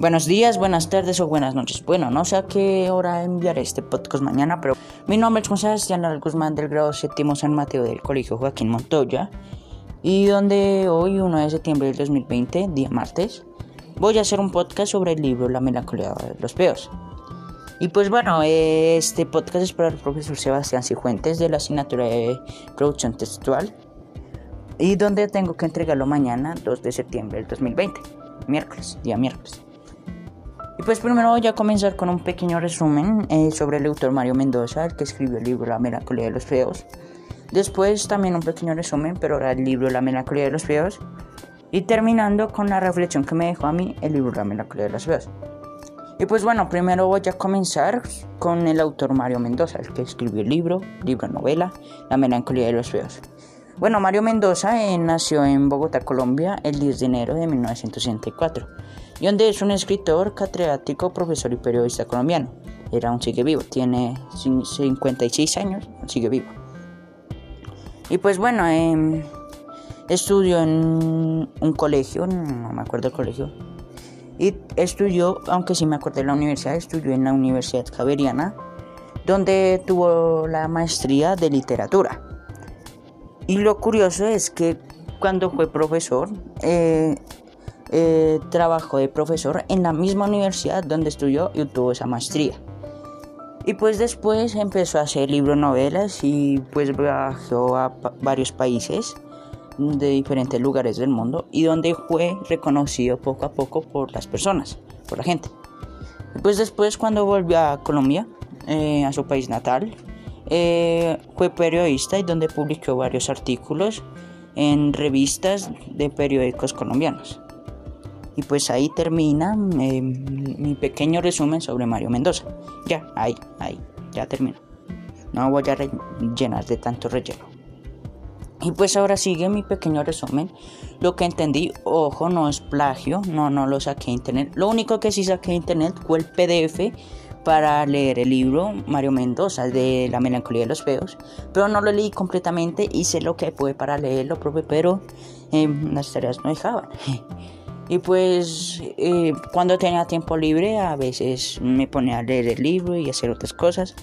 Buenos días, buenas tardes o buenas noches. Bueno, no sé a qué hora enviaré este podcast mañana, pero mi nombre es José Sebastián Guzmán del grado séptimo San Mateo del Colegio Joaquín Montoya y donde hoy, 1 de septiembre del 2020, día martes, voy a hacer un podcast sobre el libro La melancolía de los peos. Y pues bueno, este podcast es para el profesor Sebastián Cifuentes de la asignatura de producción textual y donde tengo que entregarlo mañana, 2 de septiembre del 2020, miércoles, día miércoles. Y pues primero voy a comenzar con un pequeño resumen eh, sobre el autor Mario Mendoza, el que escribió el libro La melancolía de los feos. Después también un pequeño resumen, pero ahora el libro La melancolía de los feos. Y terminando con la reflexión que me dejó a mí el libro La melancolía de los feos. Y pues bueno, primero voy a comenzar con el autor Mario Mendoza, el que escribió el libro, libro novela, La melancolía de los feos. Bueno, Mario Mendoza eh, nació en Bogotá, Colombia, el 10 de enero de 1964, y donde es un escritor, catedrático, profesor y periodista colombiano. Era un sigue vivo, tiene 56 años, sigue vivo. Y pues bueno, eh, estudió en un colegio, no me acuerdo el colegio, y estudió, aunque sí me acuerdo de la universidad, estudió en la Universidad Javeriana, donde tuvo la maestría de literatura. Y lo curioso es que cuando fue profesor, eh, eh, trabajó de profesor en la misma universidad donde estudió y tuvo esa maestría. Y pues después empezó a hacer libros novelas y pues viajó a varios países de diferentes lugares del mundo y donde fue reconocido poco a poco por las personas, por la gente. Pues después cuando volvió a Colombia, eh, a su país natal, eh, fue periodista y donde publicó varios artículos en revistas de periódicos colombianos. Y pues ahí termina eh, mi pequeño resumen sobre Mario Mendoza. Ya, ahí, ahí, ya termino. No voy a llenar de tanto relleno. Y pues ahora sigue mi pequeño resumen. Lo que entendí, ojo, no es plagio, no, no lo saqué de internet. Lo único que sí saqué de internet fue el PDF para leer el libro Mario Mendoza de La melancolía de los feos, pero no lo leí completamente, hice lo que pude para leerlo, pero eh, las tareas no dejaban. Y pues eh, cuando tenía tiempo libre a veces me ponía a leer el libro y hacer otras cosas.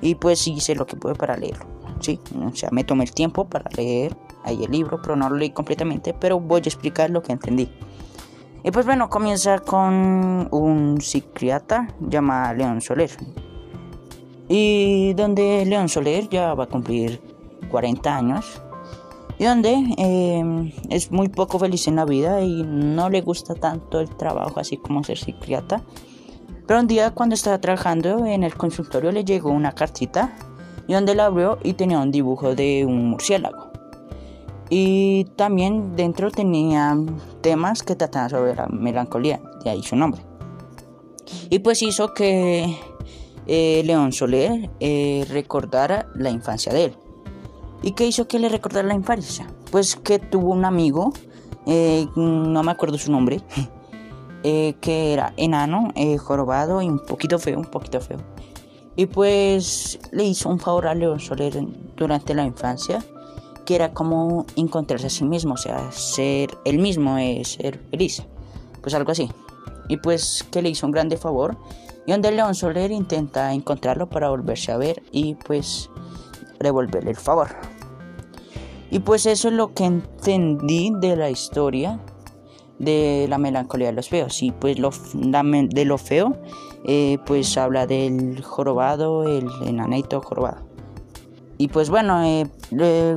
Y pues hice lo que pude para leerlo. Sí, o sea, me tomé el tiempo para leer ahí el libro, pero no lo leí completamente, pero voy a explicar lo que entendí. Y pues bueno, comienza con un psiquiatra llamado León Soler. Y donde León Soler ya va a cumplir 40 años. Donde em, es muy poco feliz en la vida y no le gusta tanto el trabajo así como ser psiquiatra. Pero un día cuando estaba trabajando en el consultorio le llegó una cartita y donde la abrió y tenía un dibujo de un murciélago. Y también dentro tenía temas que trataban sobre la melancolía, de ahí su nombre. Y pues hizo que eh, León Soler eh, recordara la infancia de él. ¿Y qué hizo que le recordara la infancia? Pues que tuvo un amigo, eh, no me acuerdo su nombre, que era enano, jorobado y un poquito feo, un poquito feo. Y pues le hizo un favor a León Soler durante la infancia que era como encontrarse a sí mismo, o sea, ser el mismo, ser feliz, pues algo así. Y pues que le hizo un grande favor y donde León Soler intenta encontrarlo para volverse a ver y pues devolverle el favor. Y pues eso es lo que entendí de la historia de la melancolía de los feos. Y pues lo, de lo feo, eh, pues habla del jorobado, el enanito jorobado. Y pues bueno, eh,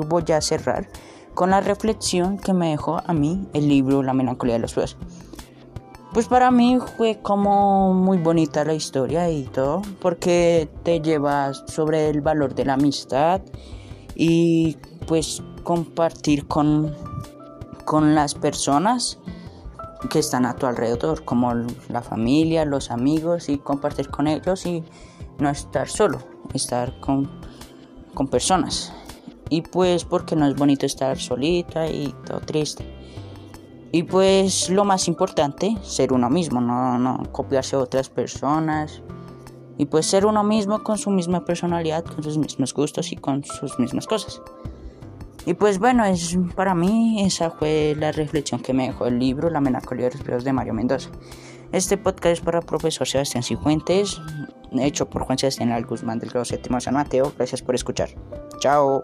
voy a cerrar con la reflexión que me dejó a mí el libro La melancolía de los feos. Pues para mí fue como muy bonita la historia y todo, porque te lleva sobre el valor de la amistad y pues compartir con, con las personas que están a tu alrededor, como la familia, los amigos, y compartir con ellos y no estar solo, estar con con personas. Y pues porque no es bonito estar solita y todo triste. Y pues lo más importante, ser uno mismo, no, no copiarse a otras personas. Y pues ser uno mismo con su misma personalidad, con sus mismos gustos y con sus mismas cosas. Y pues bueno, es, para mí esa fue la reflexión que me dejó el libro La melancolía de los perros de Mario Mendoza. Este podcast es para el profesor Sebastián Cifuentes, hecho por Juan Sebastián Guzmán del grado séptimo San Mateo. Gracias por escuchar. Chao.